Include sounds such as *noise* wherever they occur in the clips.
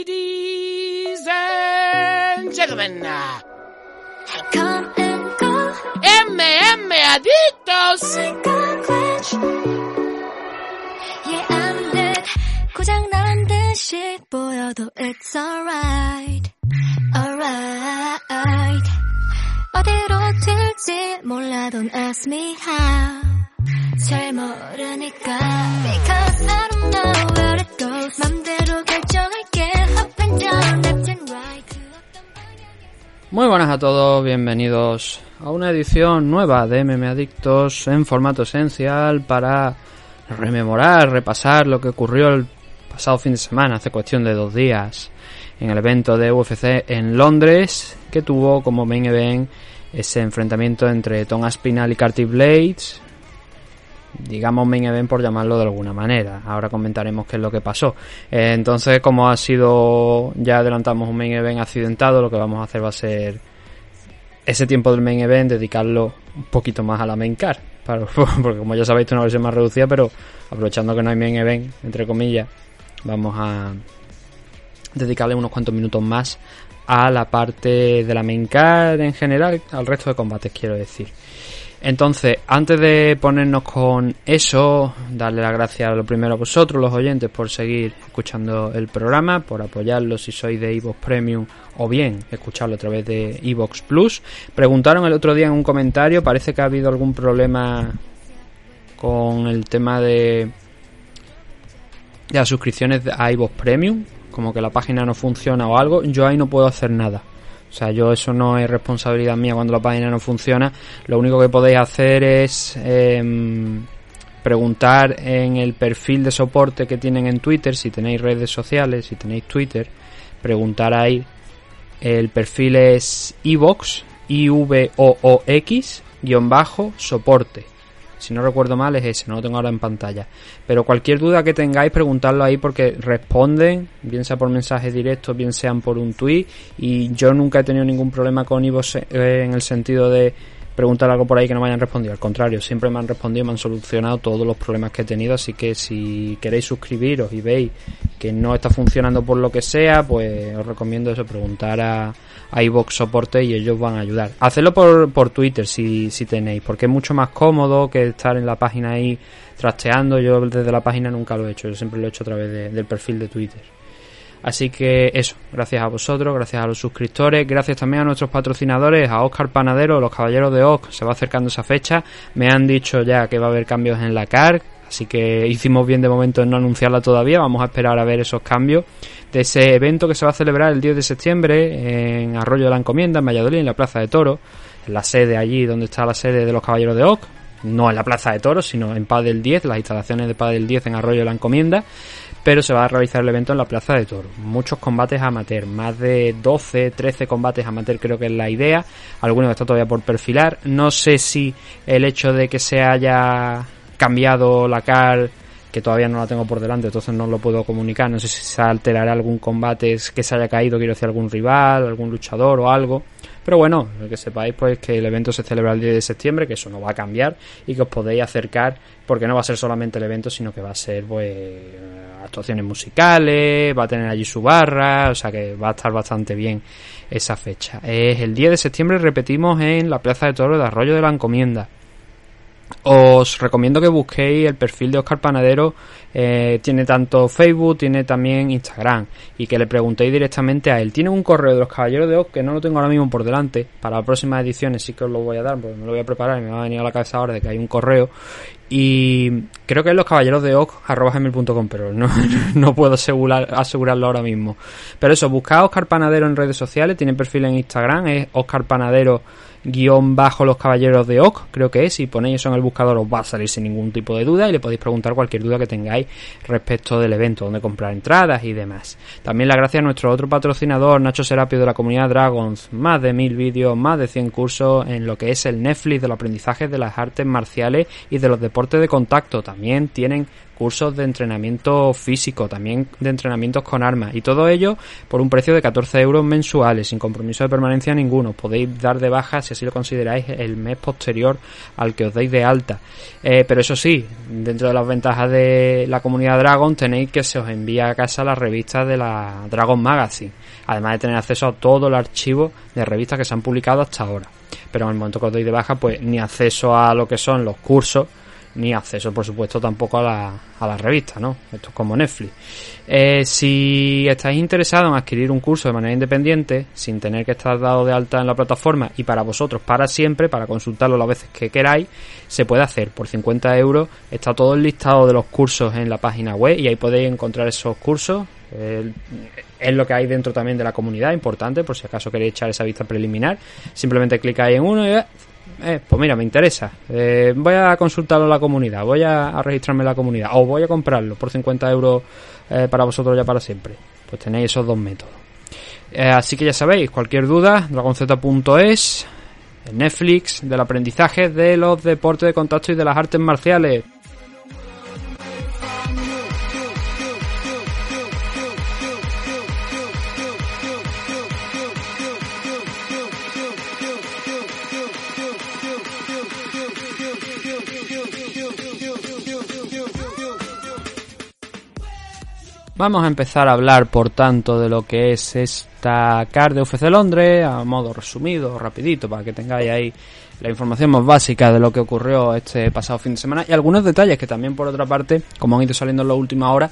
Ladies and gentlemen, Come and go, MM Adictos. yeah I'm dead. 고장난 듯이 보여도 it's alright, alright. 어디로 튈지 몰라 don't ask me how. 잘 모르니까 because I don't know where it goes. 맘대로 Muy buenas a todos, bienvenidos a una edición nueva de MM Adictos en formato esencial para rememorar, repasar lo que ocurrió el pasado fin de semana, hace cuestión de dos días, en el evento de UFC en Londres, que tuvo como main event ese enfrentamiento entre Tom Aspinall y Carty Blades, digamos main event por llamarlo de alguna manera. Ahora comentaremos qué es lo que pasó. Eh, entonces, como ha sido, ya adelantamos un main event accidentado, lo que vamos a hacer va a ser ese tiempo del main event dedicarlo un poquito más a la main car. *laughs* Porque como ya sabéis, es una versión más reducida, pero aprovechando que no hay main event, entre comillas, vamos a dedicarle unos cuantos minutos más a la parte de la main car en general, al resto de combates quiero decir. Entonces, antes de ponernos con eso, darle las gracias a lo primero a vosotros, los oyentes, por seguir escuchando el programa, por apoyarlo si sois de Evox Premium o bien escucharlo a través de Evox Plus. Preguntaron el otro día en un comentario, parece que ha habido algún problema con el tema de, de las suscripciones a Evox Premium, como que la página no funciona o algo. Yo ahí no puedo hacer nada. O sea, yo eso no es responsabilidad mía cuando la página no funciona. Lo único que podéis hacer es em, preguntar en el perfil de soporte que tienen en Twitter, si tenéis redes sociales, si tenéis Twitter, preguntar ahí. El perfil es ivox, i v o o x guion bajo soporte. Si no recuerdo mal es ese, no lo tengo ahora en pantalla. Pero cualquier duda que tengáis, preguntadlo ahí porque responden, bien sea por mensaje directo, bien sean por un tweet. Y yo nunca he tenido ningún problema con Ivox eh, en el sentido de preguntar algo por ahí que no me hayan respondido. Al contrario, siempre me han respondido me han solucionado todos los problemas que he tenido. Así que si queréis suscribiros y veis que no está funcionando por lo que sea, pues os recomiendo eso, preguntar a, a iVox Soporte y ellos van a ayudar. Hacedlo por, por Twitter si, si tenéis, porque es mucho más cómodo que estar en la página ahí trasteando. Yo desde la página nunca lo he hecho, yo siempre lo he hecho a través de- del perfil de Twitter. Así que eso, gracias a vosotros, gracias a los suscriptores, gracias también a nuestros patrocinadores, a Oscar Panadero, los caballeros de Oc, se va acercando esa fecha, me han dicho ya que va a haber cambios en la CAR, así que hicimos bien de momento en no anunciarla todavía, vamos a esperar a ver esos cambios de ese evento que se va a celebrar el 10 de septiembre en Arroyo de la Encomienda, en Valladolid, en la Plaza de Toro, en la sede allí donde está la sede de los caballeros de Oc, no en la Plaza de Toros, sino en Paz del 10, las instalaciones de Paz del 10 en Arroyo de la Encomienda, pero se va a realizar el evento en la Plaza de Toros. Muchos combates amateur, más de 12, 13 combates amateur creo que es la idea, algunos está todavía por perfilar. No sé si el hecho de que se haya cambiado la CAR, que todavía no la tengo por delante, entonces no lo puedo comunicar, no sé si se alterará algún combate que se haya caído, quiero decir algún rival, algún luchador o algo. Pero bueno, que sepáis pues que el evento se celebra el 10 de septiembre, que eso no va a cambiar y que os podéis acercar porque no va a ser solamente el evento, sino que va a ser pues actuaciones musicales, va a tener allí su barra, o sea que va a estar bastante bien esa fecha. Es el 10 de septiembre, repetimos, en la Plaza de Toro de Arroyo de la Encomienda. Os recomiendo que busquéis el perfil de Oscar Panadero. eh, tiene tanto Facebook, tiene también Instagram. Y que le preguntéis directamente a él. Tiene un correo de los Caballeros de Oz que no lo tengo ahora mismo por delante. Para las próximas ediciones sí que os lo voy a dar, porque me lo voy a preparar y me va a venir a la cabeza ahora de que hay un correo. Y creo que es los caballeros de gmail.com, pero no, *laughs* no puedo asegurar, asegurarlo ahora mismo. Pero eso, buscad a Oscar Panadero en redes sociales, tiene perfil en Instagram, es Oscar Panadero guion bajo los caballeros de Oc, creo que es, si ponéis eso en el buscador os va a salir sin ningún tipo de duda y le podéis preguntar cualquier duda que tengáis respecto del evento, donde comprar entradas y demás. También la gracias a nuestro otro patrocinador, Nacho Serapio de la comunidad Dragons, más de mil vídeos, más de 100 cursos en lo que es el Netflix de los aprendizajes de las artes marciales y de los deportes de contacto también tienen cursos de entrenamiento físico, también de entrenamientos con armas y todo ello por un precio de 14 euros mensuales, sin compromiso de permanencia ninguno. Podéis dar de baja, si así lo consideráis, el mes posterior al que os deis de alta. Eh, pero eso sí, dentro de las ventajas de la comunidad Dragon tenéis que se os envía a casa la revista de la Dragon Magazine, además de tener acceso a todo el archivo de revistas que se han publicado hasta ahora. Pero en el momento que os doy de baja, pues ni acceso a lo que son los cursos, ni acceso, por supuesto, tampoco a la, a la revista, ¿no? Esto es como Netflix. Eh, si estáis interesados en adquirir un curso de manera independiente, sin tener que estar dado de alta en la plataforma y para vosotros, para siempre, para consultarlo las veces que queráis, se puede hacer. Por 50 euros está todo el listado de los cursos en la página web y ahí podéis encontrar esos cursos. es lo que hay dentro también de la comunidad, importante, por si acaso queréis echar esa vista preliminar. Simplemente clicáis en uno y eh, pues mira, me interesa. Eh, voy a consultarlo en la comunidad, voy a, registrarme en la comunidad o voy a comprarlo por 50 euros eh, para vosotros ya para siempre. Pues tenéis esos dos métodos. así que ya sabéis, cualquier duda, dragonz.es, Netflix, del aprendizaje de los deportes de contacto y de las artes marciales. Vamos a empezar a hablar, por tanto, de lo que es esta card de UFC Londres, a modo resumido, rapidito, para que tengáis ahí la información más básica de lo que ocurrió este pasado fin de semana y algunos detalles que también, por otra parte, como han ido saliendo en la última hora,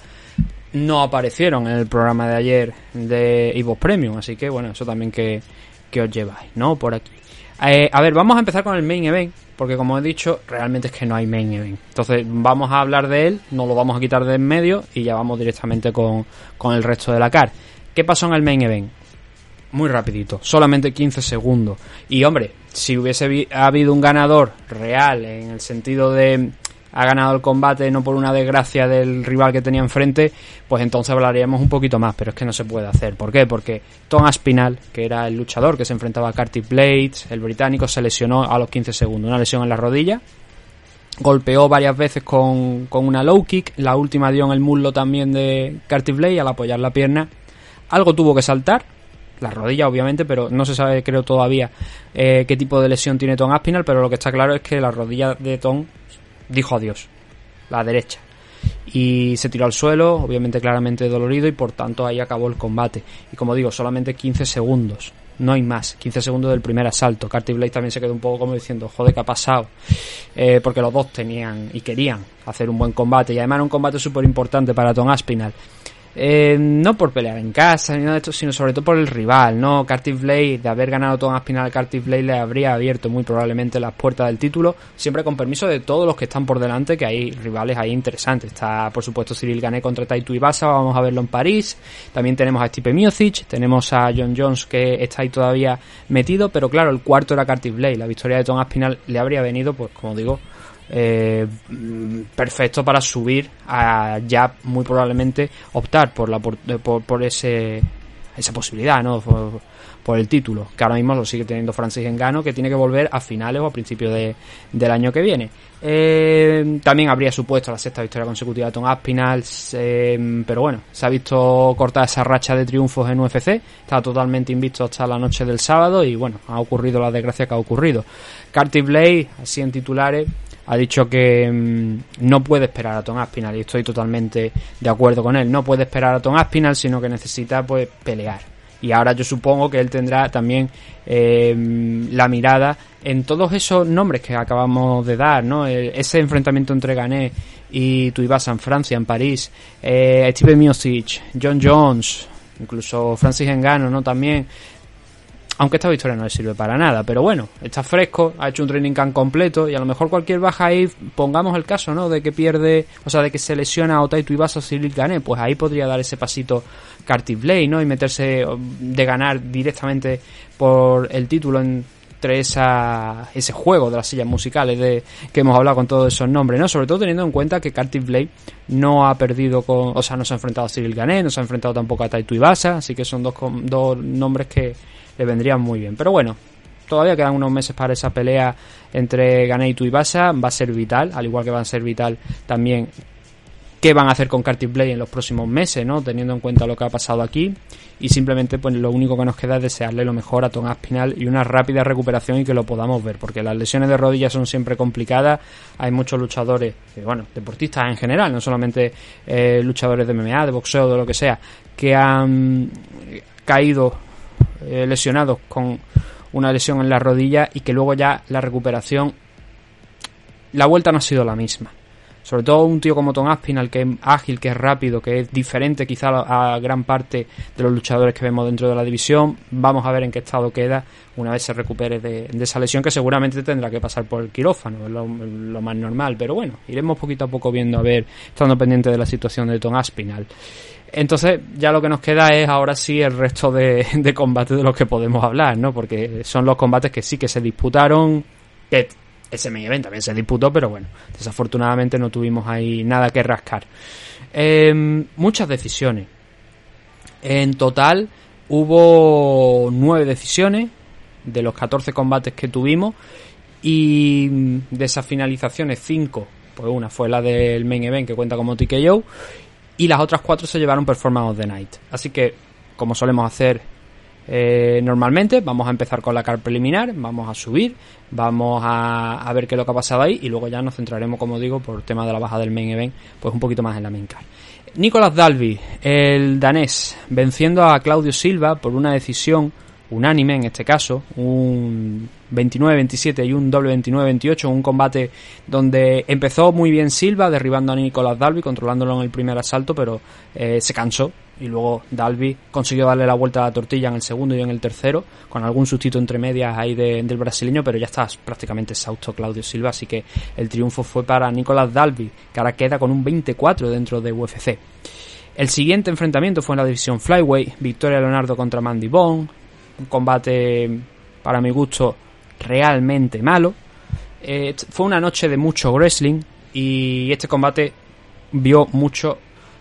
no aparecieron en el programa de ayer de Evo Premium, así que bueno, eso también que, que os lleváis, ¿no? Por aquí. Eh, a ver, vamos a empezar con el main event, porque como he dicho, realmente es que no hay main event. Entonces vamos a hablar de él, no lo vamos a quitar de en medio y ya vamos directamente con, con el resto de la car. ¿Qué pasó en el main event? Muy rapidito, solamente 15 segundos. Y hombre, si hubiese habido un ganador real en el sentido de ha ganado el combate no por una desgracia del rival que tenía enfrente, pues entonces hablaríamos un poquito más, pero es que no se puede hacer. ¿Por qué? Porque Tom Aspinal, que era el luchador que se enfrentaba a Carty Blades, el británico, se lesionó a los 15 segundos, una lesión en la rodilla. Golpeó varias veces con, con una low kick, la última dio en el muslo también de Carty Blade al apoyar la pierna. Algo tuvo que saltar, la rodilla obviamente, pero no se sabe creo todavía eh, qué tipo de lesión tiene Tom Aspinal, pero lo que está claro es que la rodilla de Tom dijo adiós, la derecha. Y se tiró al suelo, obviamente claramente dolorido, y por tanto ahí acabó el combate. Y como digo, solamente 15 segundos, no hay más. 15 segundos del primer asalto. Carty Blade también se quedó un poco como diciendo, joder, ¿qué ha pasado? Eh, porque los dos tenían y querían hacer un buen combate. Y además era un combate súper importante para Tom Aspinal. Eh, no por pelear en casa ni nada de esto, sino sobre todo por el rival, ¿no? Cartier Blade, de haber ganado Tom Aspinal, Cartier Blade le habría abierto muy probablemente las puertas del título, siempre con permiso de todos los que están por delante, que hay rivales ahí interesantes. Está, por supuesto, Cyril Gané contra Taito Ibasa, vamos a verlo en París. También tenemos a Stipe Miocic, tenemos a John Jones que está ahí todavía metido, pero claro, el cuarto era Cartier Blade. La victoria de Tom Aspinal le habría venido, pues como digo, eh, perfecto para subir a ya muy probablemente optar por la por, por, ese esa posibilidad no por, el título que ahora mismo lo sigue teniendo Francis Engano que tiene que volver a finales o a principios de, del año que viene. Eh, también habría supuesto la sexta victoria consecutiva de Tom Aspinall eh, pero bueno se ha visto cortar esa racha de triunfos en UFC está totalmente invisto hasta la noche del sábado y bueno ha ocurrido la desgracia que ha ocurrido. Carty Blade así en titulares ha dicho que mm, no puede esperar a Tom Aspinall y estoy totalmente de acuerdo con él. No puede esperar a Tom Aspinall, sino que necesita pues pelear. Y ahora yo supongo que él tendrá también eh, la mirada en todos esos nombres que acabamos de dar, ¿no? ese enfrentamiento entre Gané y Tuivasa en Francia, en París, eh, Steve Miocic, John Jones, incluso Francis Engano, ¿no? También aunque esta victoria no le sirve para nada, pero bueno, está fresco, ha hecho un training camp completo y a lo mejor cualquier baja ahí, pongamos el caso, ¿no? De que pierde, o sea, de que se lesiona a Otaito Ibasa o Cyril Gané, pues ahí podría dar ese pasito Carty Blade, ¿no? Y meterse de ganar directamente por el título entre esa, ese juego de las sillas musicales de que hemos hablado con todos esos nombres, ¿no? Sobre todo teniendo en cuenta que Carty Blade no ha perdido con, o sea, no se ha enfrentado a Cyril Gané, no se ha enfrentado tampoco a Taito Ibasa, así que son dos, dos nombres que le vendrían muy bien. Pero bueno, todavía quedan unos meses para esa pelea entre Ganei y Tuivasa, va a ser vital, al igual que va a ser vital también qué van a hacer con Curtis Blade en los próximos meses, ¿no? Teniendo en cuenta lo que ha pasado aquí. Y simplemente, pues lo único que nos queda es desearle lo mejor a Tom Aspinall y una rápida recuperación y que lo podamos ver, porque las lesiones de rodillas son siempre complicadas. Hay muchos luchadores, eh, bueno, deportistas en general, no solamente eh, luchadores de MMA, de boxeo, de lo que sea, que han caído eh, lesionados con una lesión en la rodilla y que luego ya la recuperación, la vuelta no ha sido la misma. Sobre todo un tío como Tom Aspinall, que es ágil, que es rápido, que es diferente quizá a gran parte de los luchadores que vemos dentro de la división. Vamos a ver en qué estado queda una vez se recupere de, esa lesión que seguramente tendrá que pasar por el quirófano, es lo, más normal. Pero bueno, iremos poquito a poco viendo a ver, estando pendiente de la situación de Tom Aspinall. Entonces, ya lo que nos queda es ahora sí el resto de, *laughs* de combates de los que podemos hablar, ¿no? Porque son los combates que sí que se disputaron, que ese main event también se disputó, pero bueno, desafortunadamente no tuvimos ahí nada que rascar. Em, muchas decisiones. En total hubo nueve decisiones de los 14 combates que tuvimos y de esas finalizaciones, cinco, pues una fue la del main event que cuenta como TKO y las otras cuatro se llevaron Performance of the Night. Así que, como solemos hacer eh, normalmente vamos a empezar con la car preliminar, vamos a subir, vamos a, ver qué es lo que ha pasado ahí y luego ya nos centraremos, como digo, por tema de la baja del main event, pues un poquito más en la main car. Nicolas Dalby, el danés, venciendo a Claudio Silva por una decisión unánime en este caso, un 29-27 y un doble 29-28, un combate donde empezó muy bien Silva, derribando a Nicolas Dalby, controlándolo en el primer asalto, pero eh, se cansó y luego Dalby consiguió darle la vuelta a la tortilla en el segundo y en el tercero, con algún sustito entre medias ahí del brasileño, pero ya está prácticamente exhausto Claudio Silva, así que el triunfo fue para Nicolas Dalby, que ahora queda con un 24 dentro de UFC. El siguiente enfrentamiento fue en la división Flyweight, Victoria Leonardo contra Mandy Bone, un combate para mi gusto realmente malo. Eh, fue una noche de mucho wrestling y este combate vio mucho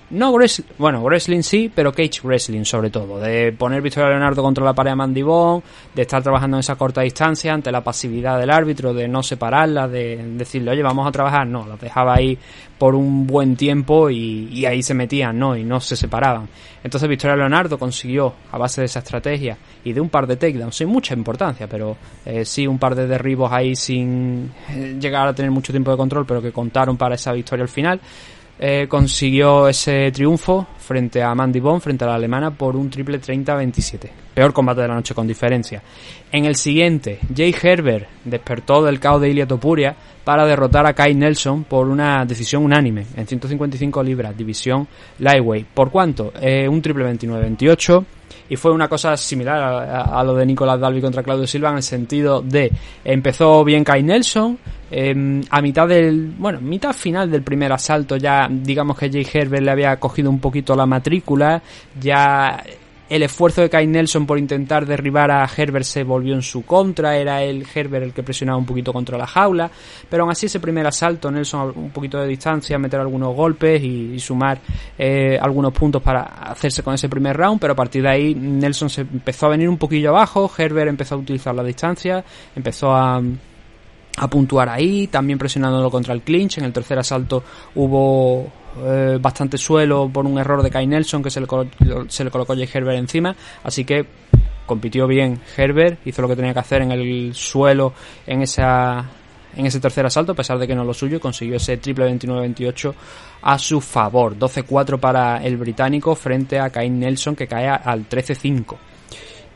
no wrestling, bueno, wrestling sí, pero cage wrestling sobre todo. De poner Victoria Leonardo contra la pared de Mandy de estar trabajando en esa corta distancia ante la pasividad del árbitro, de no separarla, de decirle, oye, vamos a trabajar. No, las dejaba ahí por un buen tiempo y, ahí se metían, ¿no? Y no se separaban. Entonces Victoria Leonardo consiguió, a base de esa estrategia y de un par de takedowns, sin mucha importancia, pero eh, sí un par de derribos ahí sin eh, llegar a tener mucho tiempo de control, pero que contaron para esa victoria al final eh, consiguió ese triunfo frente a Mandy Bond, frente a la alemana, por un triple 30-27. Peor combate de la noche con diferencia. En el siguiente, Jay Herbert despertó del caos de Ilia Topuria para derrotar a Kai Nelson por una decisión unánime en 155 libras, división Lightweight. ¿Por cuánto? Eh, un triple 29-28 y fue una cosa similar a, lo de Nicolás Dalby contra Claudio Silva en el sentido de empezó bien Kai Nelson em, a mitad del bueno mitad final del primer asalto ya digamos que Jay Herbert le había cogido un poquito la matrícula ya el esfuerzo de Kai Nelson por intentar derribar a Herbert se volvió en su contra, era el Herbert el que presionaba un poquito contra la jaula, pero aún así ese primer asalto, Nelson un poquito de distancia, meter algunos golpes y, sumar eh, algunos puntos para hacerse con ese primer round, pero a partir de ahí Nelson se empezó a venir un poquillo abajo, Herbert empezó a utilizar la distancia, empezó a a puntuar ahí, también presionándolo contra el clinch. En el tercer asalto hubo eh, bastante suelo por un error de Kai Nelson que se le, se le colocó Jay Herbert encima, así que compitió bien Herbert, hizo lo que tenía que hacer en el suelo en esa en ese tercer asalto, a pesar de que no lo suyo, consiguió ese triple 29-28 a su favor. 12-4 para el británico frente a Kai Nelson que cae al 13-5.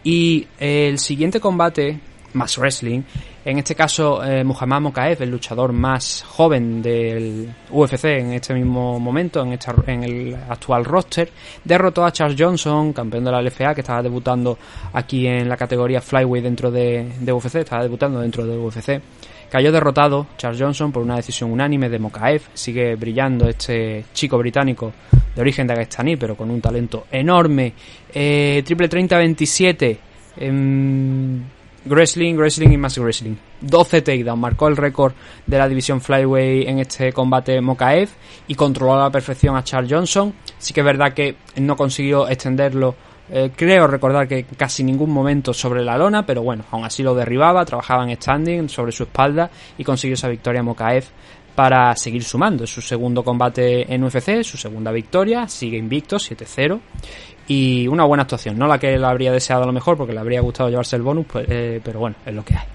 Y el siguiente combate, más wrestling, en este caso, eh, Muhammad Mokaev, el luchador más joven del UFC en este mismo momento, en, el actual roster, derrotó a Charles Johnson, campeón de la LFA, que estaba debutando aquí en la categoría Flyweight dentro de, UFC, estaba debutando dentro de UFC. Cayó derrotado Charles Johnson por una decisión unánime de Mokaev. Sigue brillando este chico británico de origen de dagestaní, pero con un talento enorme. Eh, triple 30-27. Wrestling, Wrestling y más Wrestling. 12 takedowns, marcó el récord de la división Flyway en este combate Mokaev y controló a la perfección a Charles Johnson. Sí que es verdad que no consiguió extenderlo eh, creo recordar que casi ningún momento sobre la lona, pero bueno, aún así lo derribaba, trabajaba en standing sobre su espalda y consiguió esa victoria Mokaev para seguir sumando. Es su segundo combate en UFC, su segunda victoria, sigue invicto, 7-0 y una buena actuación. No la que le habría deseado a lo mejor porque le habría gustado llevarse el bonus, pues, eh, pero bueno, es lo que hay.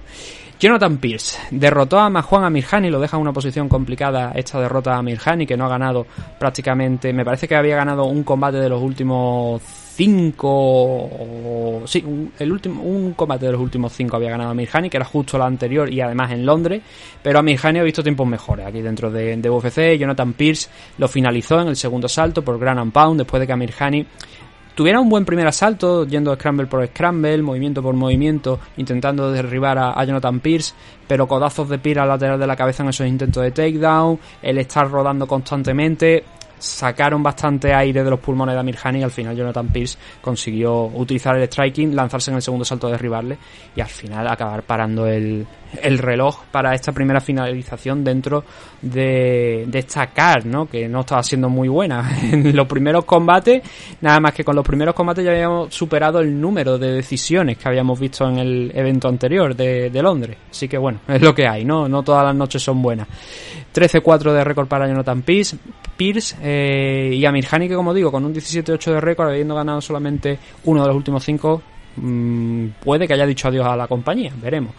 Jonathan Pierce derrotó a Majuan Amirhani, lo deja en una posición complicada esta derrota a Amirhani, que no ha ganado prácticamente, me parece que había ganado un combate de los últimos cinco, sí, un, el último, un combate de los últimos cinco había ganado Amirhani, que era justo la anterior y además en Londres, pero Amirhani ha visto tiempos mejores aquí dentro de, de UFC, Jonathan Pierce lo finalizó en el segundo salto por Gran and Pound, después de que Amirhani tuviera un buen primer asalto, yendo scramble por scramble, movimiento por movimiento, intentando derribar a, Jonathan Pierce, pero codazos de Pierce al lateral de la cabeza en esos intentos de takedown, el estar rodando constantemente, sacaron bastante aire de los pulmones de Amir y al final Jonathan Pierce consiguió utilizar el striking, lanzarse en el segundo salto, derribarle y al final acabar parando el, el reloj para esta primera finalización dentro de, de esta car, ¿no? Que no estaba siendo muy buena. *laughs* En los primeros combates, nada más que con los primeros combates ya habíamos superado el número de decisiones que habíamos visto en el evento anterior de, Londres. Así que bueno, *laughs* es lo que hay, ¿no? No todas las noches son buenas. 13-4 de récord para Jonathan Pierce, Pierce eh, y Amir Hani, que como digo, con un 17-8 de récord, habiendo ganado solamente uno de los últimos cinco, Mm, puede que haya dicho adiós a la compañía, veremos.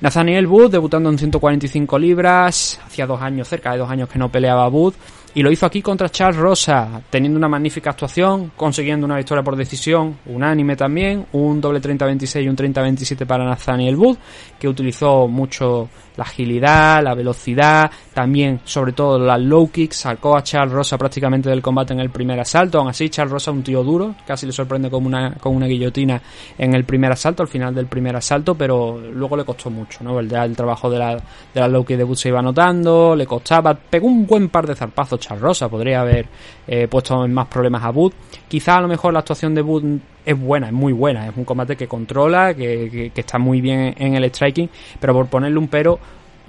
Nathaniel Wood debutando en 145 libras, hacía dos años, cerca de dos años que no peleaba Wood, y lo hizo aquí contra Charles Rosa, teniendo una magnífica actuación, consiguiendo una victoria por decisión, unánime también, un doble 30-26 y un 30-27 para Nathaniel Wood, que utilizó mucho la agilidad, la velocidad, también sobre todo la low kick, sacó a Charles Rosa prácticamente del combate en el primer asalto, aún así Charles Rosa un tío duro, casi le sorprende con una, con una guillotina en el primer asalto, al final del primer asalto, pero luego le costó mucho, ¿no? El, el trabajo de la, de la low kick de Wood se iba notando, le costaba, pegó un buen par de zarpazos Charles Rosa, podría haber eh, puesto en más problemas a Wood, quizá a lo mejor la actuación de Wood es buena, es muy buena, es un combate que controla, que, está muy bien en el striking, pero por ponerle un pero,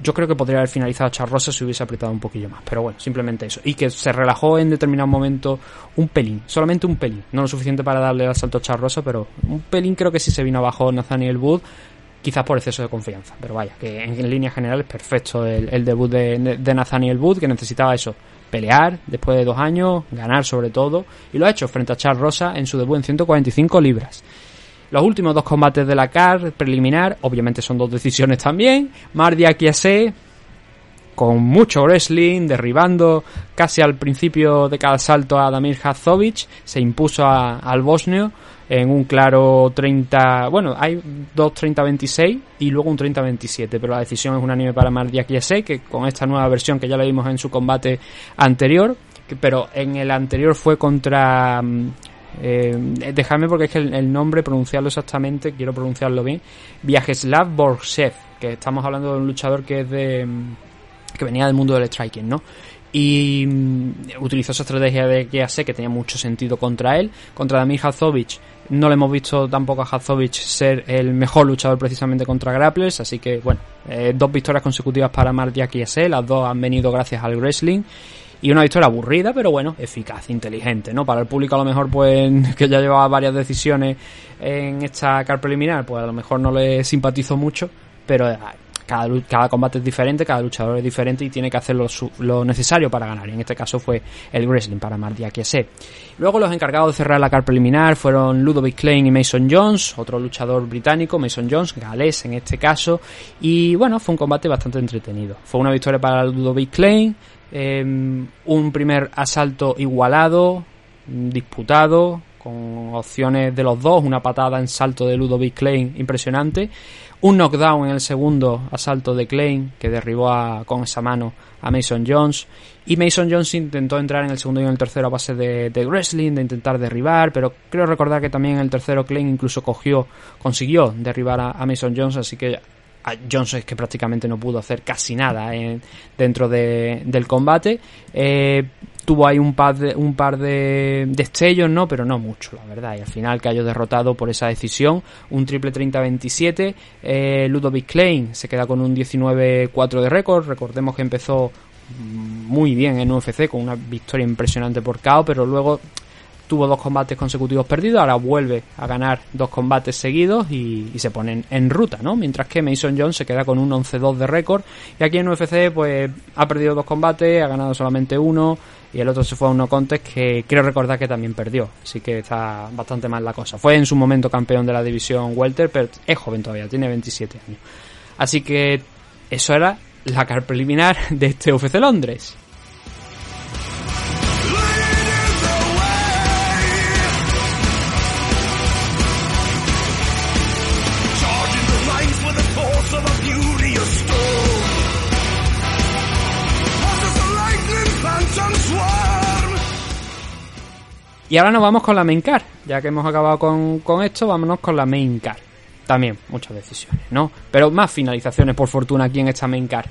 yo creo que podría haber finalizado Charrosa si hubiese apretado un poquillo más, pero bueno, simplemente eso. Y que se relajó en determinado momento un pelín, solamente un pelín, no lo suficiente para darle el asalto a Charrosa, pero un pelín creo que sí se vino abajo Nathaniel Wood, quizás por exceso de confianza, pero vaya, que en, línea general es perfecto el, debut de, de Nathaniel Wood, que necesitaba eso, pelear después de dos años, ganar sobre todo, y lo ha hecho frente a Charles Rosa en su debut en 145 libras. Los últimos dos combates de la CAR preliminar, obviamente son dos decisiones también. Mardia Kiese, con mucho wrestling, derribando casi al principio de cada salto a Damir Hazovic, se impuso al bosnio en un claro 30, bueno, hay dos 30-26 y luego un 30-27, pero la decisión es unánime para Mardia Kiese, que con esta nueva versión que ya le vimos en su combate anterior, pero en el anterior fue contra... Mm, eh, porque es que el, nombre, pronunciarlo exactamente, quiero pronunciarlo bien, Viajeslav Borsev, que estamos hablando de un luchador que es de... Que venía del mundo del striking, ¿no? y mm, utilizó esa estrategia de que que tenía mucho sentido contra él. Contra Damir Hazovic no le hemos visto tampoco a Hazovic ser el mejor luchador precisamente contra grapplers, así que bueno, eh, dos victorias consecutivas para Mardiak y Ase, las dos han venido gracias al wrestling. Y una victoria aburrida, pero bueno, eficaz, inteligente, ¿no? Para el público a lo mejor, pues, *laughs* que ya llevaba varias decisiones en esta car preliminar, pues a lo mejor no le simpatizo mucho, pero cada, cada combate es diferente, cada luchador es diferente y tiene que hacer lo, necesario para ganar. Y en este caso fue el wrestling para Mardia Kiese. Luego los encargados de cerrar la car preliminar fueron Ludovic Klein y Mason Jones, otro luchador británico, Mason Jones, galés en este caso. Y bueno, fue un combate bastante entretenido. Fue una victoria para Ludovic Klein, em, un primer asalto igualado, disputado, con opciones de los dos, una patada en salto de Ludovic Klein impresionante un knockdown en el segundo asalto de Klein, que derribó con esa mano a Mason Jones. Y Mason Jones intentó entrar en el segundo y en el tercero a base de, wrestling, de intentar derribar, pero creo recordar que también en el tercero Klein incluso cogió, consiguió derribar a, Mason Jones, así que a Jones es que prácticamente no pudo hacer casi nada dentro del combate. Eh, tuvo ahí un par de, un par de destellos, ¿no? Pero no mucho, la verdad. Y al final cayó derrotado por esa decisión. Un triple 30-27. Eh, Ludovic Klein se queda con un 19-4 de récord. Recordemos que empezó muy bien en UFC con una victoria impresionante por KO, pero luego tuvo dos combates consecutivos perdidos, ahora vuelve a ganar dos combates seguidos y, se ponen en ruta, ¿no? Mientras que Mason Jones se queda con un 11-2 de récord y aquí en UFC pues ha perdido dos combates, ha ganado solamente uno y el otro se fue a un no contest que creo recordar que también perdió, así que está bastante mal la cosa. Fue en su momento campeón de la división welter, pero es joven todavía, tiene 27 años. Así que eso era la car preliminar de este UFC Londres. Y ahora nos vamos con la main car. Ya que hemos acabado con, con esto, vámonos con la main car. También muchas decisiones, ¿no? Pero más finalizaciones por fortuna aquí en esta main car.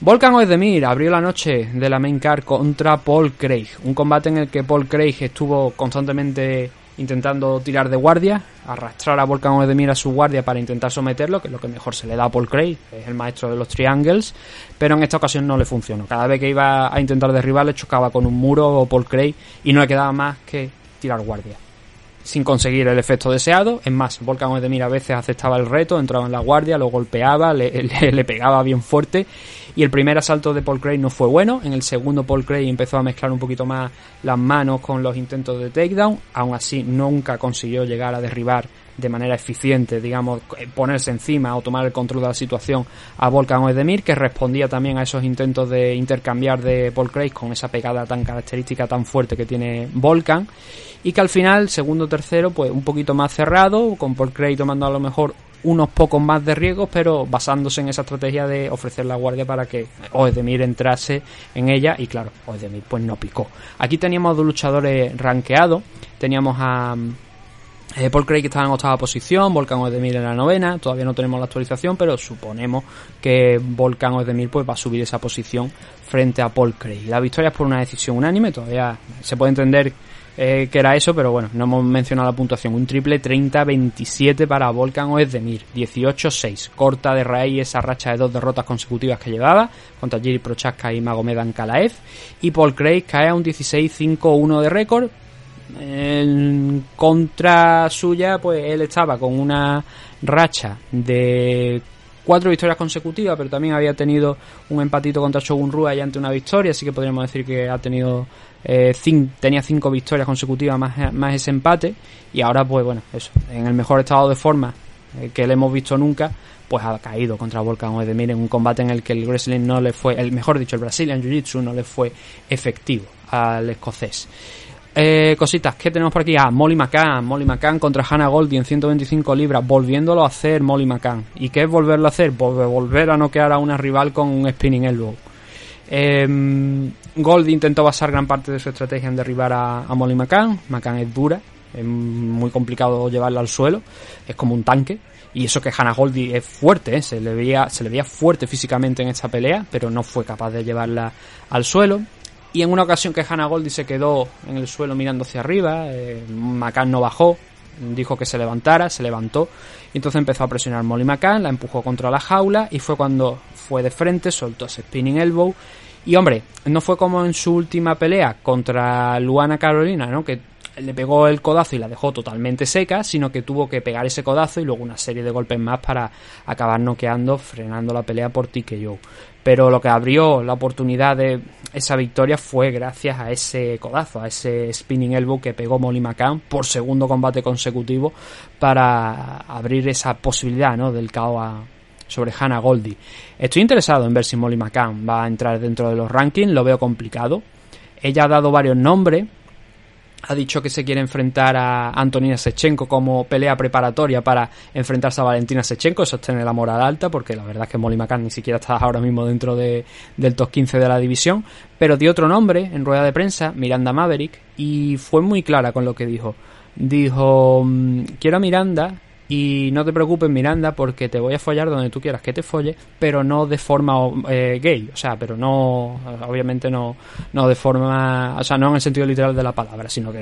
Volkan Oezdemir abrió la noche de la main car contra Paul Craig. Un combate en el que Paul Craig estuvo constantemente intentando tirar de guardia, arrastrar a Volkan Oezdemir a su guardia para intentar someterlo, que es lo que mejor se le da a Paul Craig, es el maestro de los triangles, pero en esta ocasión no le funcionó. Cada vez que iba a intentar derribarle chocaba con un muro o Paul Craig y no le quedaba más que tirar guardia sin conseguir el efecto deseado. Es más, Volkan Oedemir a veces aceptaba el reto, entraba en la guardia, lo golpeaba, *laughs* le, pegaba bien fuerte. Y el primer asalto de Paul Craig no fue bueno. En el segundo, Paul Craig empezó a mezclar un poquito más las manos con los intentos de takedown. Aún así, nunca consiguió llegar a derribar de manera eficiente, digamos, eh, ponerse encima o tomar el control de la situación a Volkan Oedemir, que respondía también a esos intentos de intercambiar de Paul Craig con esa pegada tan característica, tan fuerte que tiene Volkan, y que al final, segundo tercero, pues un poquito más cerrado, con Paul Craig tomando a lo mejor unos pocos más de riesgos, pero basándose en esa estrategia de ofrecer la guardia para que Oedemir entrase en ella y claro, Oedemir pues no picó. Aquí teníamos dos luchadores ranqueados, teníamos a eh, Paul Craig estaba en octava posición, Volkan Oedemir en la novena, todavía no tenemos la actualización, pero suponemos que Volkan Oedemir pues va a subir esa posición frente a Paul Craig. La victoria es por una decisión unánime, todavía se puede entender eh, que era eso, pero bueno, no hemos mencionado la puntuación. Un triple 30-27 para Volkan Oedemir, 18-6, corta de raíz esa racha de dos derrotas consecutivas que llevaba contra Jiri Prochaska y Magomed Kalaev, y Paul Craig cae a un 16-5-1 de récord, en contra suya, pues él estaba con una racha de cuatro victorias consecutivas, pero también había tenido un empatito contra Shogun Rua y ante una victoria, así que podríamos decir que ha tenido eh, tenía cinco victorias consecutivas más, más ese empate y ahora pues bueno, eso, en el mejor estado de forma eh, que le hemos visto nunca, pues ha caído contra Volkan Oedemir en un combate en el que el wrestling no le fue, el mejor dicho, el Brazilian Jiu-Jitsu no le fue efectivo al escocés. Eh, cositas, ¿qué tenemos por aquí? Ah, Molly McCann. Molly McCann contra Hannah Goldie en 125 libras, volviéndolo a hacer Molly McCann. ¿Y qué es volverlo a hacer? volver a noquear a una rival con un spinning elbow. Eh, Goldie intentó basar gran parte de su estrategia en derribar a, Molly McCann. McCann es dura, es muy complicado llevarla al suelo, es como un tanque. Y eso que Hannah Goldie es fuerte, ¿eh? se, le veía, se le veía fuerte físicamente en esta pelea, pero no fue capaz de llevarla al suelo. Y en una ocasión que Hannah Goldie se quedó en el suelo mirando hacia arriba, eh, McCann no bajó, dijo que se levantara, se levantó, y entonces empezó a presionar Molly McCann, la empujó contra la jaula y fue cuando fue de frente, soltó ese spinning elbow. Y hombre, no fue como en su última pelea contra Luana Carolina, ¿no? Que le pegó el codazo y la dejó totalmente seca, sino que tuvo que pegar ese codazo y luego una serie de golpes más para acabar noqueando, frenando la pelea por TKO pero lo que abrió la oportunidad de esa victoria fue gracias a ese codazo, a ese spinning elbow que pegó Molly McCann por segundo combate consecutivo para abrir esa posibilidad ¿no? del KO sobre Hannah Goldie. Estoy interesado en ver si Molly McCann va a entrar dentro de los rankings, lo veo complicado. Ella ha dado varios nombres, ha dicho que se quiere enfrentar a Antonina Sechenko como pelea preparatoria para enfrentarse a Valentina Sechenko. Eso la moral alta porque la verdad es que Molly McCann ni siquiera está ahora mismo dentro de, del top 15 de la división. Pero dio otro nombre en rueda de prensa, Miranda Maverick, y fue muy clara con lo que dijo. Dijo, mm, quiero a Miranda y no te preocupes, Miranda, porque te voy a follar donde tú quieras que te folle, pero no de forma eh, gay. O sea, pero no, obviamente no, no de forma, o sea, no en el sentido literal de la palabra, sino que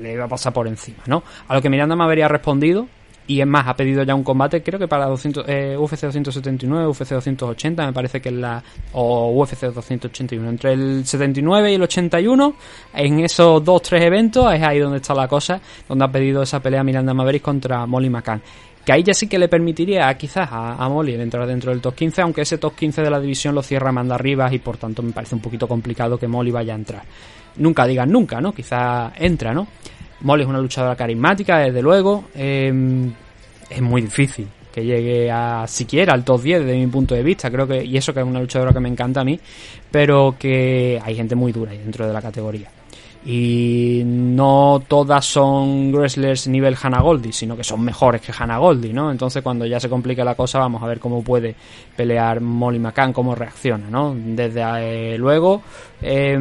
le iba a pasar por encima, ¿no? A lo que Miranda me habría respondido y es más, ha pedido ya un combate, creo que para 200, UFC 279, UFC 280, me parece que es la. o UFC 281. Entre el 79 y el 81, en esos dos, tres eventos, es ahí donde está la cosa, donde ha pedido esa pelea Miranda Maverick contra Molly McCann. Que ahí ya sí que le permitiría quizás a, Molly entrar dentro del top 15, aunque ese top 15 de la división lo cierra Amanda Rivas y por tanto me parece un poquito complicado que Molly vaya a entrar. Nunca digan nunca, ¿no? Quizás entra, ¿no? Molly es una luchadora carismática, desde luego. Em, es muy difícil que llegue a siquiera al top 10 desde mi punto de vista. Creo que, y eso que es una luchadora que me encanta a mí, pero que hay gente muy dura ahí dentro de la categoría. Y no todas son wrestlers nivel Hannah Goldie, sino que son mejores que Hannah Goldie, ¿no? Entonces cuando ya se complica la cosa vamos a ver cómo puede pelear Molly McCann, cómo reacciona, ¿no? Desde eh, luego, eh,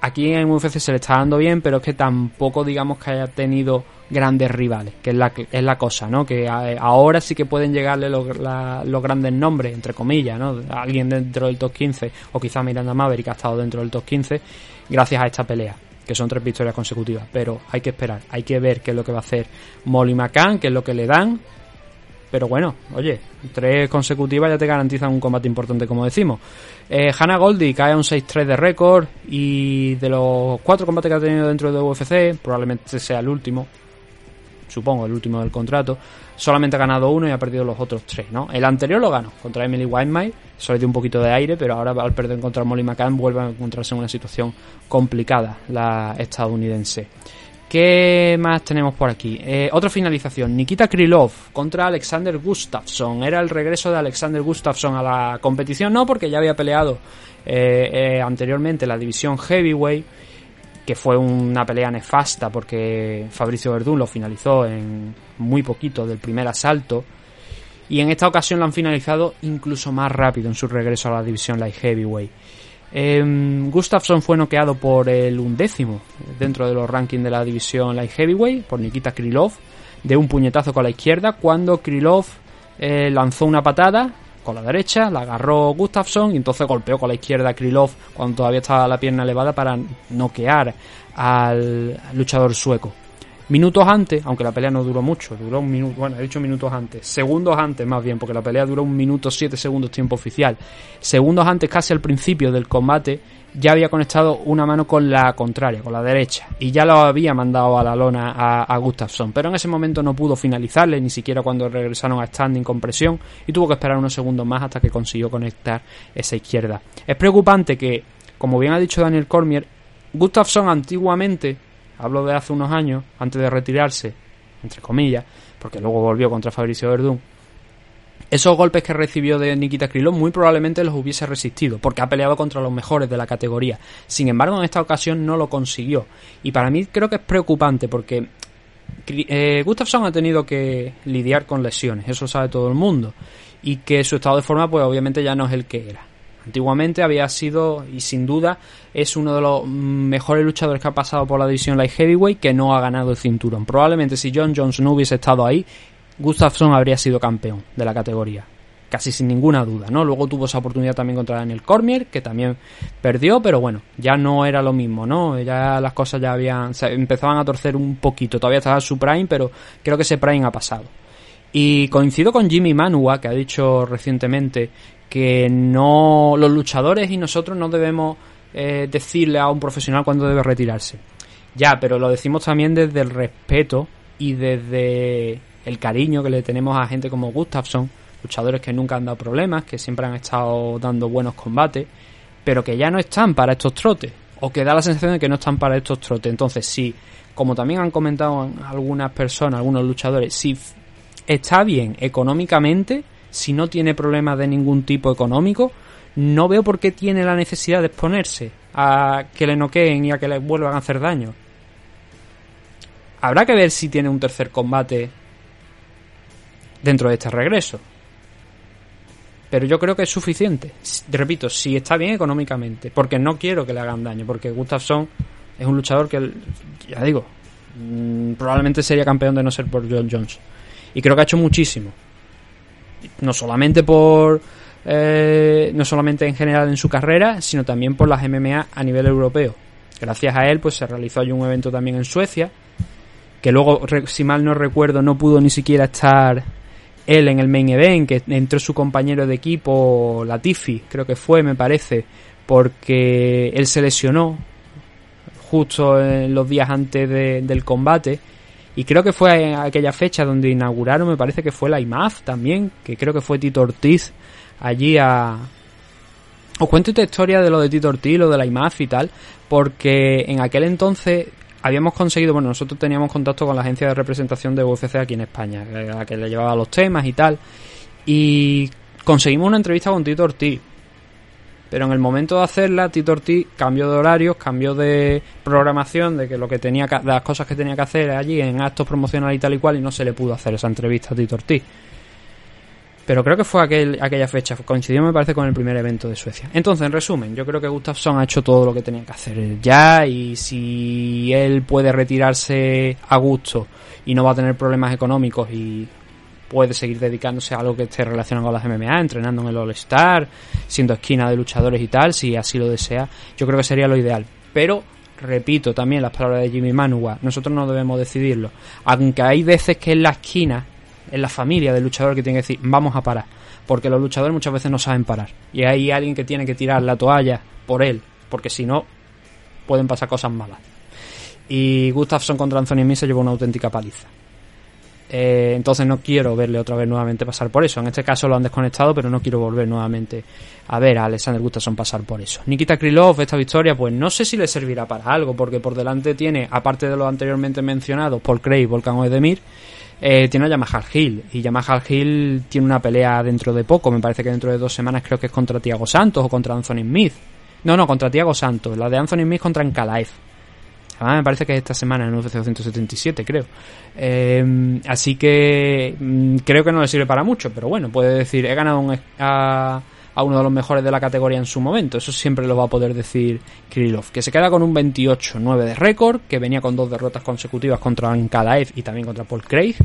aquí en UFC se le está dando bien, pero es que tampoco digamos que haya tenido grandes rivales, que es la, es la cosa, ¿no? Que ahora sí que pueden llegarle los, los grandes nombres, entre comillas, ¿no? Alguien dentro del top 15, o quizá Miranda Maverick ha estado dentro del top 15, gracias a esta pelea, que son tres victorias consecutivas. Pero hay que esperar, hay que ver qué es lo que va a hacer Molly McCann, qué es lo que le dan, pero bueno, oye, tres consecutivas ya te garantizan un combate importante, como decimos. Eh, Hannah Goldie cae a un 6-3 de récord y de los cuatro combates que ha tenido dentro de UFC, probablemente sea el último, supongo, el último del contrato, solamente ha ganado uno y ha perdido los otros tres, ¿no? El anterior lo ganó contra Emily Whitemire, eso le dio un poquito de aire, pero ahora al perder contra Molly McCann vuelve a encontrarse en una situación complicada la estadounidense. ¿Qué más tenemos por aquí? Eh, otra finalización. Nikita Krylov contra Alexander Gustafsson. Era el regreso de Alexander Gustafsson a la competición. No, porque ya había peleado eh, eh, anteriormente la división Heavyweight. Que fue una pelea nefasta porque Fabricio Verdún lo finalizó en muy poquito del primer asalto. Y en esta ocasión lo han finalizado incluso más rápido en su regreso a la división Light Heavyweight. Eh, Gustafsson fue noqueado por el undécimo dentro de los rankings de la división Light Heavyweight, por Nikita Krylov, de un puñetazo con la izquierda, cuando Krylov eh, lanzó una patada con la derecha, la agarró Gustafsson y entonces golpeó con la izquierda a Krylov cuando todavía estaba la pierna elevada para noquear al luchador sueco. Minutos antes, aunque la pelea no duró mucho, duró un minuto, bueno, he dicho minutos antes, segundos antes más bien, porque la pelea duró un minuto siete segundos tiempo oficial. Segundos antes, casi al principio del combate, ya había conectado una mano con la contraria, con la derecha, y ya lo había mandado a la lona a, Gustafsson, pero en ese momento no pudo finalizarle, ni siquiera cuando regresaron a standing con presión, y tuvo que esperar unos segundos más hasta que consiguió conectar esa izquierda. Es preocupante que, como bien ha dicho Daniel Cormier, Gustafsson antiguamente hablo de hace unos años, antes de retirarse, entre comillas, porque luego volvió contra Fabricio Verdún, esos golpes que recibió de Nikita Krylov muy probablemente los hubiese resistido, porque ha peleado contra los mejores de la categoría. Sin embargo, en esta ocasión no lo consiguió. Y para mí creo que es preocupante, porque eh, Gustafsson ha tenido que lidiar con lesiones, eso sabe todo el mundo. Y que su estado de forma, pues obviamente ya no es el que era. Antiguamente había sido, y sin duda, es uno de los mejores luchadores que ha pasado por la división Light Heavyweight que no ha ganado el cinturón. Probablemente si John Jones no hubiese estado ahí, Gustafsson habría sido campeón de la categoría. Casi sin ninguna duda, ¿no? Luego tuvo esa oportunidad también contra Daniel Cormier, que también perdió, pero bueno, ya no era lo mismo, ¿no? Ya las cosas ya habían. empezaban a torcer un poquito. Todavía estaba su prime, pero creo que ese prime ha pasado. Y coincido con Jimmy Manua, que ha dicho recientemente que no los luchadores y nosotros no debemos eh, decirle a un profesional cuándo debe retirarse. Ya, pero lo decimos también desde el respeto y desde el cariño que le tenemos a gente como Gustafsson, luchadores que nunca han dado problemas, que siempre han estado dando buenos combates, pero que ya no están para estos trotes, o que da la sensación de que no están para estos trotes. Entonces, si, como también han comentado algunas personas, algunos luchadores, si está bien económicamente, si no tiene problemas de ningún tipo económico, no veo por qué tiene la necesidad de exponerse a que le noqueen y a que le vuelvan a hacer daño. Habrá que ver si tiene un tercer combate dentro de este regreso. Pero yo creo que es suficiente. Repito, si está bien económicamente. Porque no quiero que le hagan daño. Porque Gustafsson es un luchador que, ya digo, mm, probablemente sería campeón de no ser por John Jones. Y creo que ha hecho muchísimo no solamente por eh, no solamente en general en su carrera, sino también por las MMA a nivel europeo. Gracias a él, pues se realizó allí un evento también en Suecia, que luego, si mal no recuerdo, no pudo ni siquiera estar él en el main event, que entró su compañero de equipo, Latifi, creo que fue, me parece, porque él se lesionó justo en los días antes de- del combate. Y creo que fue en aquella fecha donde inauguraron, me parece que fue la IMAF también, que creo que fue Tito Ortiz allí a... Os cuento esta historia de lo de Tito Ortiz, lo de la IMAF y tal, porque en aquel entonces habíamos conseguido, bueno, nosotros teníamos contacto con la agencia de representación de UFC aquí en España, era la que le llevaba los temas y tal, y conseguimos una entrevista con Tito Ortiz. Pero en el momento de hacerla, Tito Ortiz cambió de horarios, cambió de programación, de que lo que tenía que, las cosas que tenía que hacer allí en actos promocionales y tal y cual, y no se le pudo hacer esa entrevista a Tito Ortiz. Pero creo que fue aquel, aquella fecha, coincidió me parece con el primer evento de Suecia. Entonces, en resumen, yo creo que Gustafsson ha hecho todo lo que tenía que hacer ya y si él puede retirarse a gusto y no va a tener problemas económicos y puede seguir dedicándose a algo que esté relacionado con las MMA, entrenando en el All Star, siendo esquina de luchadores y tal, si así lo desea, yo creo que sería lo ideal. Pero repito también las palabras de Jimmy Manuwa, nosotros no debemos decidirlo. Aunque hay veces que en la esquina, en la familia del luchador que tiene que decir, vamos a parar. Porque los luchadores muchas veces no saben parar. Y hay alguien que tiene que tirar la toalla por él, porque si no, pueden pasar cosas malas. Y Gustafsson contra Anthony Smith se llevó una auténtica paliza. Eh, entonces no quiero verle otra vez nuevamente pasar por eso. En este caso lo han desconectado, pero no quiero volver nuevamente a ver a Alexander Gustafsson pasar por eso. Nikita Krylov, esta victoria, pues no sé si le servirá para algo, porque por delante tiene, aparte de los anteriormente mencionados, Paul Craig, Volkan Oedemir, eh, tiene a Yamaha Hill. Y Yamaha Hill tiene una pelea dentro de poco, me parece que dentro de dos semanas creo que es contra Tiago Santos o contra Anthony Smith. No, no, contra Tiago Santos. La de Anthony Smith contra Ankalaev. Además, me parece que es esta semana en UFC 277, creo. Eh, así que mm, creo que no le sirve para mucho, pero bueno, puede decir, he ganado a uno de los mejores de la categoría en su momento. Eso siempre lo va a poder decir Krylov. Que se queda con un 28-9 de récord, que venía con dos derrotas consecutivas contra Ankalaev y también contra Paul Craig.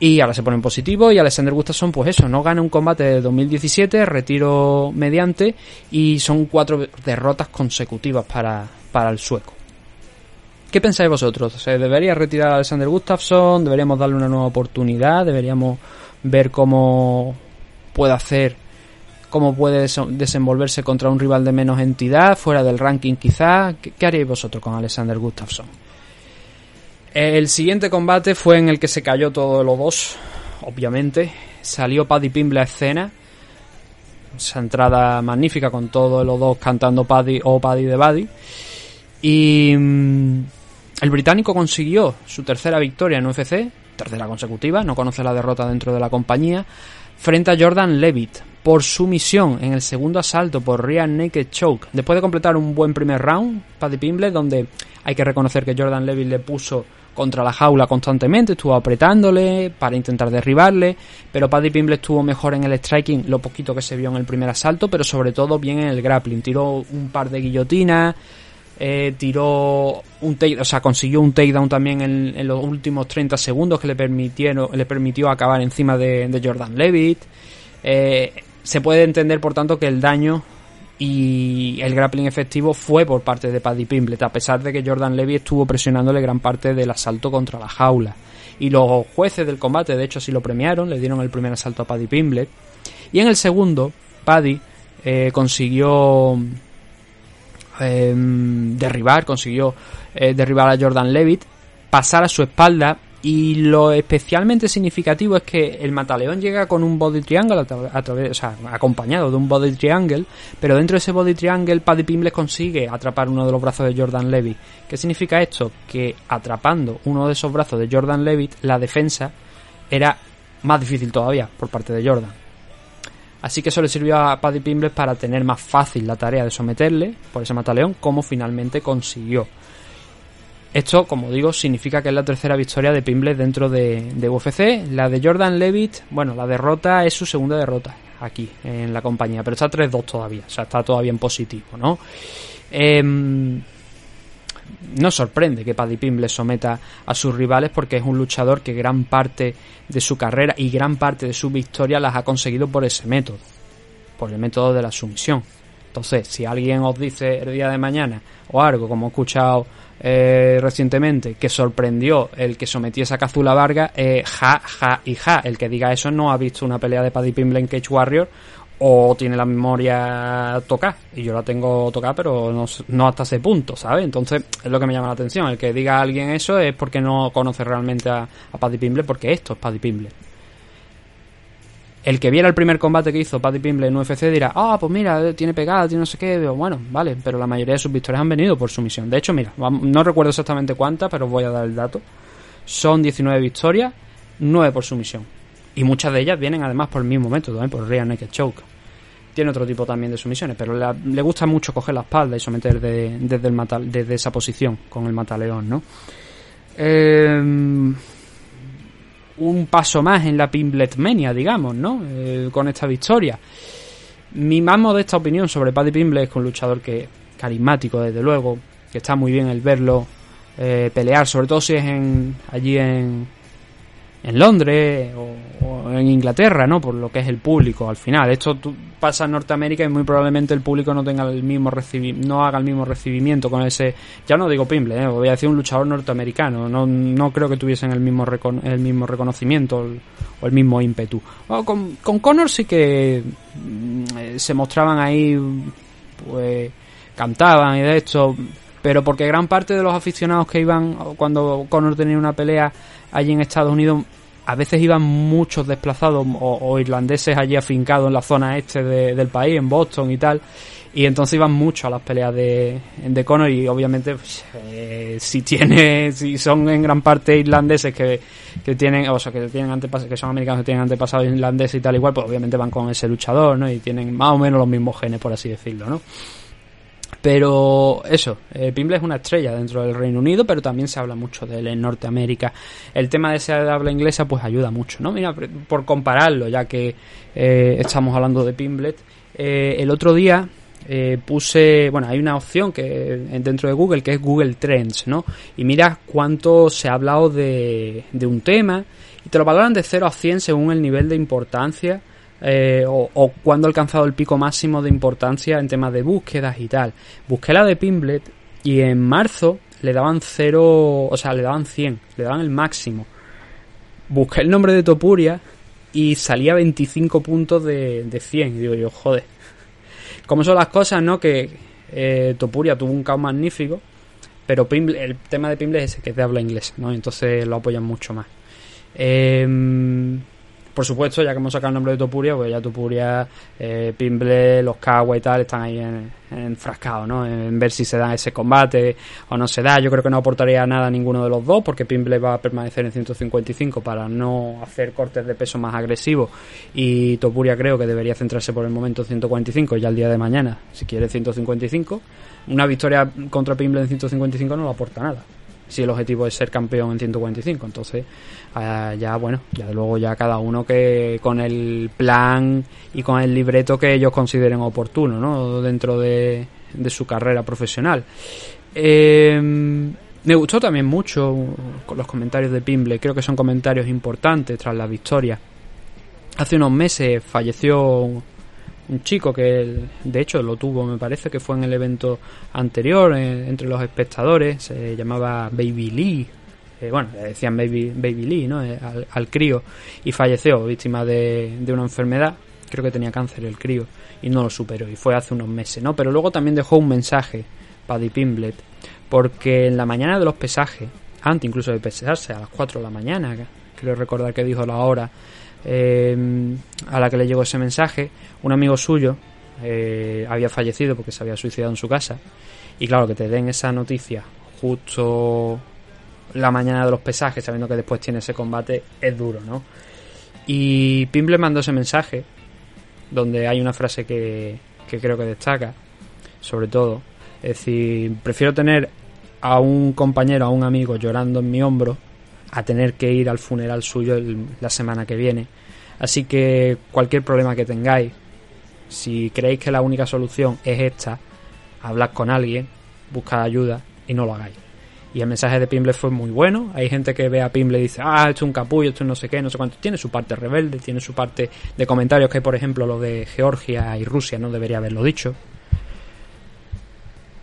Y ahora se pone en positivo y Alexander Gustafsson, pues eso, no gana un combate de 2017, retiro mediante y son cuatro derrotas consecutivas para, para el sueco. ¿Qué pensáis vosotros? ¿Se debería retirar a Alexander Gustafsson? ¿Deberíamos darle una nueva oportunidad? ¿Deberíamos ver cómo puede hacer, cómo puede desenvolverse contra un rival de menos entidad, fuera del ranking quizá? ¿Qué, qué haríais vosotros con Alexander Gustafsson? El siguiente combate fue en el que se cayó todo los dos, obviamente. Salió Paddy Pimble a escena. Esa entrada magnífica con todos los dos cantando Paddy o Paddy de Buddy. Y mm, el británico consiguió su tercera victoria en UFC, tercera consecutiva, no conoce la derrota dentro de la compañía, frente a Jordan Levitt por sumisión en el segundo asalto por Rear Naked Choke. Después de completar un buen primer round, Paddy Pimble, donde hay que reconocer que Jordan Levitt le puso contra la jaula constantemente, estuvo apretándole para intentar derribarle, pero Paddy Pimble estuvo mejor en el striking, lo poquito que se vio en el primer asalto, pero sobre todo bien en el grappling. Tiró un par de guillotinas, eh, tiró un take, o sea, consiguió un takedown también en, en los últimos 30 segundos que le permitieron, le permitió acabar encima de, de Jordan Levitt. Eh, se puede entender, por tanto, que el daño y el grappling efectivo fue por parte de Paddy Pimblet, a pesar de que Jordan Levy estuvo presionándole gran parte del asalto contra la jaula. Y los jueces del combate, de hecho, sí lo premiaron, le dieron el primer asalto a Paddy Pimblet. Y en el segundo, Paddy eh, consiguió eh, derribar, consiguió eh, derribar a Jordan Levitt, pasar a su espalda y lo especialmente significativo es que el mataleón llega con un body triangle o sea, acompañado de un body triangle, pero dentro de ese body triangle Paddy Pimble consigue atrapar uno de los brazos de Jordan Levitt. ¿Qué significa esto? Que atrapando uno de esos brazos de Jordan Levitt, la defensa era más difícil todavía por parte de Jordan. Así que eso le sirvió a Paddy Pimble para tener más fácil la tarea de someterle por ese mataleón, como finalmente consiguió. Esto, como digo, significa que es la tercera victoria de Pimble dentro de, de UFC. La de Jordan Levitt, bueno, la derrota es su segunda derrota aquí en la compañía, pero está 3-2 todavía, o sea, está todavía en positivo, ¿no? Em, no sorprende que Paddy Pimble someta a sus rivales porque es un luchador que gran parte de su carrera y gran parte de su victoria las ha conseguido por ese método, por el método de la sumisión. Entonces, si alguien os dice el día de mañana o algo, como he escuchado eh, recientemente, que sorprendió el que sometiese a Kazula Vargas, eh, ja, ja y ja. El que diga eso no ha visto una pelea de Paddy Pimble en Cage Warrior o tiene la memoria tocada. Y yo la tengo tocada, pero no, no, hasta ese punto, ¿sabes? Entonces, es lo que me llama la atención. El que diga a alguien eso es porque no conoce realmente a, Paddy Pimble, porque esto es Paddy Pimble. El que viera el primer combate que hizo Paddy Pimble en UFC dirá, ah, pues mira, tiene pegada, tiene no sé qué. Bueno, vale, pero la mayoría de sus victorias han venido por sumisión. De hecho, mira, no recuerdo exactamente cuántas, pero os voy a dar el dato. Son 19 victorias, 9 por sumisión. Y muchas de ellas vienen además por el mismo método, ¿eh? por Rear Naked Choke. Tiene otro tipo también de sumisiones, pero le gusta mucho coger la espalda y someter desde, el desde esa posición con el mataleón, ¿no? Eh, un paso más en la Pimbletmania, digamos, ¿no? Eh, con esta victoria. Mi más modesta opinión sobre Paddy Pimble es que un luchador que carismático, desde luego, que está muy bien el verlo eh, pelear, sobre todo si es en, allí en, en Londres o, en Inglaterra, ¿no? Por lo que es el público al final. Esto pasa en Norteamérica y muy probablemente el público no tenga el mismo no haga el mismo recibimiento con ese, ya no digo Pimble, ¿eh? voy a decir un luchador norteamericano, no, no creo que tuviesen el mismo el mismo reconocimiento o el mismo ímpetu. con, con Connor sí que mm, se mostraban ahí, pues cantaban y de hecho, pero porque gran parte de los aficionados que iban cuando Connor tenía una pelea allí en Estados Unidos a veces iban muchos desplazados o, irlandeses allí afincados en la zona este del país, en Boston y tal, y entonces iban mucho a las peleas de, de Conor y obviamente pues, eh, si tiene, si son en gran parte irlandeses que, que tienen, o sea, que tienen antepasados, que son americanos que tienen antepasados irlandeses y tal igual, pues obviamente van con ese luchador, ¿no? Y tienen más o menos los mismos genes, por así decirlo, ¿no? Pero eso, eh, Pimble es una estrella dentro del Reino Unido, pero también se habla mucho de él en Norteamérica. El tema de de habla inglesa pues ayuda mucho, ¿no? Mira, por compararlo, ya que eh, estamos hablando de Pimblet, eh, el otro día puse, bueno, hay una opción que dentro de Google que es Google Trends, ¿no? Y mira cuánto se ha hablado de, de un tema y te lo valoran de 0 a 100 según el nivel de importancia eh, o, cuando ha alcanzado el pico máximo de importancia en temas de búsquedas y tal. Busqué la de Pimblet y en marzo le daban 0, o sea, le daban 100, le daban el máximo. Busqué el nombre de Topuria y salía 25 puntos de, de 100. Y digo yo, joder. Como son las cosas, ¿no? Que eh, Topuria tuvo un caos magnífico, pero el tema de Pimble es ese, que es de habla inglesa, ¿no? Entonces lo apoyan mucho más. Eh, por supuesto, ya que hemos sacado el nombre de Topuria, pues ya Topuria, eh, Pimble, los Kawa y tal están ahí en, enfrascados, ¿no? En ver si se da ese combate o no se da. Yo creo que no aportaría nada a ninguno de los dos, porque Pimble va a permanecer en 155 para no hacer cortes de peso más agresivos. Y Topuria creo que debería centrarse por el momento en 145, ya el día de mañana, si quiere 155. Una victoria contra Pimble en 155 no le aporta nada si el objetivo es ser campeón en 145. Entonces, eh, ya bueno, ya luego ya cada uno que con el plan y con el libreto que ellos consideren oportuno, ¿no? Dentro de, de su carrera profesional. Eh, me gustó también mucho los comentarios de Pimble, creo que son comentarios importantes tras la victoria. Hace unos meses falleció un chico que de hecho lo tuvo, me parece que fue en el evento anterior eh, entre los espectadores, se llamaba Baby Lee, eh, bueno, le decían Baby, Baby Lee, ¿no? Eh, al, crío, y falleció víctima de, de, una enfermedad, creo que tenía cáncer el crío, y no lo superó, y fue hace unos meses, ¿no? Pero luego también dejó un mensaje, Paddy Pimblet, porque en la mañana de los pesajes, antes incluso de pesarse, a las 4 de la mañana, creo recordar que dijo la hora, Em, a la que le llegó ese mensaje, un amigo suyo eh, había fallecido porque se había suicidado en su casa. Y claro, que te den esa noticia justo la mañana de los pesajes, sabiendo que después tiene ese combate, es duro, ¿no? Y Pimble mandó ese mensaje, donde hay una frase que, que creo que destaca, sobre todo. Es decir, prefiero tener a un compañero, a un amigo llorando en mi hombro, a tener que ir al funeral suyo la semana que viene. Así que cualquier problema que tengáis, si creéis que la única solución es esta, hablad con alguien, buscad ayuda y no lo hagáis. Y el mensaje de Pimble fue muy bueno. Hay gente que ve a Pimble y dice, ah, esto es un capullo, esto es no sé qué, no sé cuánto. Tiene su parte rebelde, tiene su parte de comentarios que, por ejemplo, lo de Georgia y Rusia no debería haberlo dicho.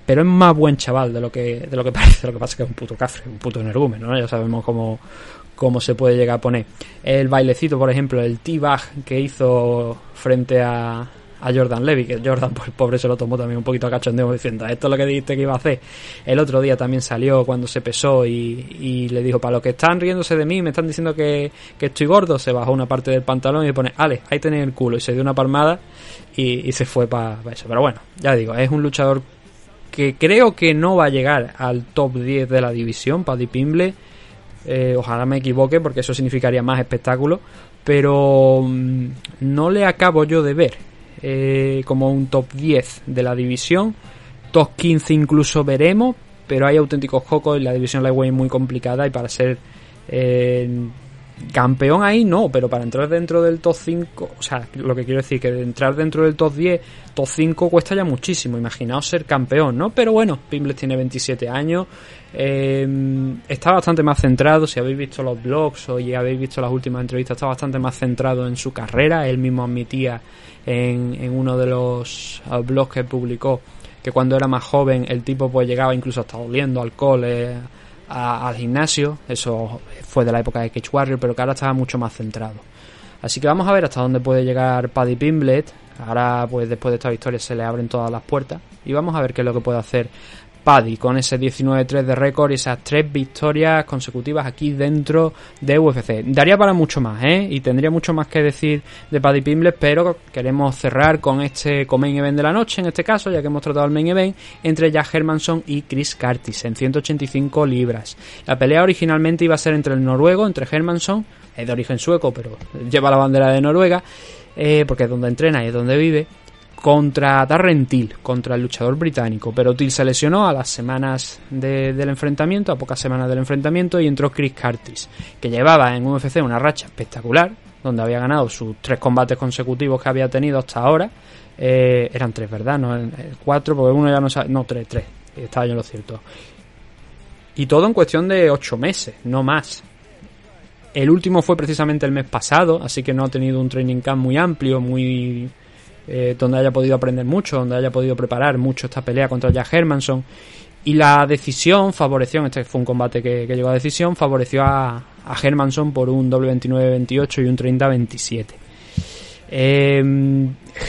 Pero es más buen chaval de lo que de lo que *laughs* parece. Lo que pasa que es un puto cafre, un puto energúmeno, ¿no? Ya sabemos cómo, cómo se puede llegar a poner. El bailecito, por ejemplo, el T-Bag que hizo frente a, a Jordan Levy, que Jordan, *laughs* pues pobre, se lo tomó también un poquito a cachondeo diciendo, esto es lo que dijiste que iba a hacer. El otro día también salió cuando se pesó y, y le dijo, para los que están riéndose de mí, me están diciendo que, que estoy gordo, se bajó una parte del pantalón y le pone, Ale, ahí tenéis el culo, y se dio una palmada y se fue para eso. Pero bueno, ya digo, es un luchador que creo que no va a llegar al top 10 de la división, Paddy Pimble. Eh, ojalá me equivoque porque eso significaría más espectáculo, pero mm, no le acabo yo de ver eh, como un top 10 de la división. Top 15 incluso veremos, pero hay auténticos cocos y la división lightweight muy complicada y para ser eh, campeón ahí no, pero para entrar dentro del top 5, o sea, lo que quiero decir que entrar dentro del top 10, top 5 cuesta ya muchísimo, imaginaos ser campeón, ¿no? Pero bueno, Pimbles tiene 27 años, eh, está bastante más centrado, si habéis visto los blogs o ya habéis visto las últimas entrevistas, está bastante más centrado en su carrera, él mismo admitía en, en uno de los uh, blogs que publicó que cuando era más joven el tipo pues llegaba incluso hasta oliendo alcohol eh, al gimnasio, eso fue de la época de Cage Warrior, pero que ahora estaba mucho más centrado. Así que vamos a ver hasta dónde puede llegar Paddy Pimblet. Ahora, pues después de esta victoria se le abren todas las puertas. Y vamos a ver qué es lo que puede hacer Paddy con ese 19-3 de récord y esas tres victorias consecutivas aquí dentro de UFC. Daría para mucho más, ¿eh? Y tendría mucho más que decir de Paddy Pimblet, pero queremos cerrar con este main event de la noche, en este caso, ya que hemos tratado el main event, entre Jack Hermanson y Chris Curtis en 185 libras. La pelea originalmente iba a ser entre el noruego, entre Hermanson, es de origen sueco, pero lleva la bandera de Noruega, eh, porque es donde entrena y es donde vive, contra Darren Till, contra el luchador británico. Pero Till se lesionó a las semanas de- del enfrentamiento, a pocas semanas del enfrentamiento, y entró Chris Curtis, que llevaba en UFC una racha espectacular, donde había ganado sus tres combates consecutivos que había tenido hasta ahora. Eh, eran tres, ¿verdad? No, eh, cuatro, porque uno ya no sabe. No, tres, tres. Estaba yo en lo cierto. Y todo en cuestión de ocho meses, no más. El último fue precisamente el mes pasado, así que no ha tenido un training camp muy amplio, muy eh, donde haya podido aprender mucho, donde haya podido preparar mucho esta pelea contra Jack Hermanson. Y la decisión favoreció, este fue un combate que, llegó a decisión, favoreció a, a Hermanson por un doble 29-28 y un 30-27. Eh,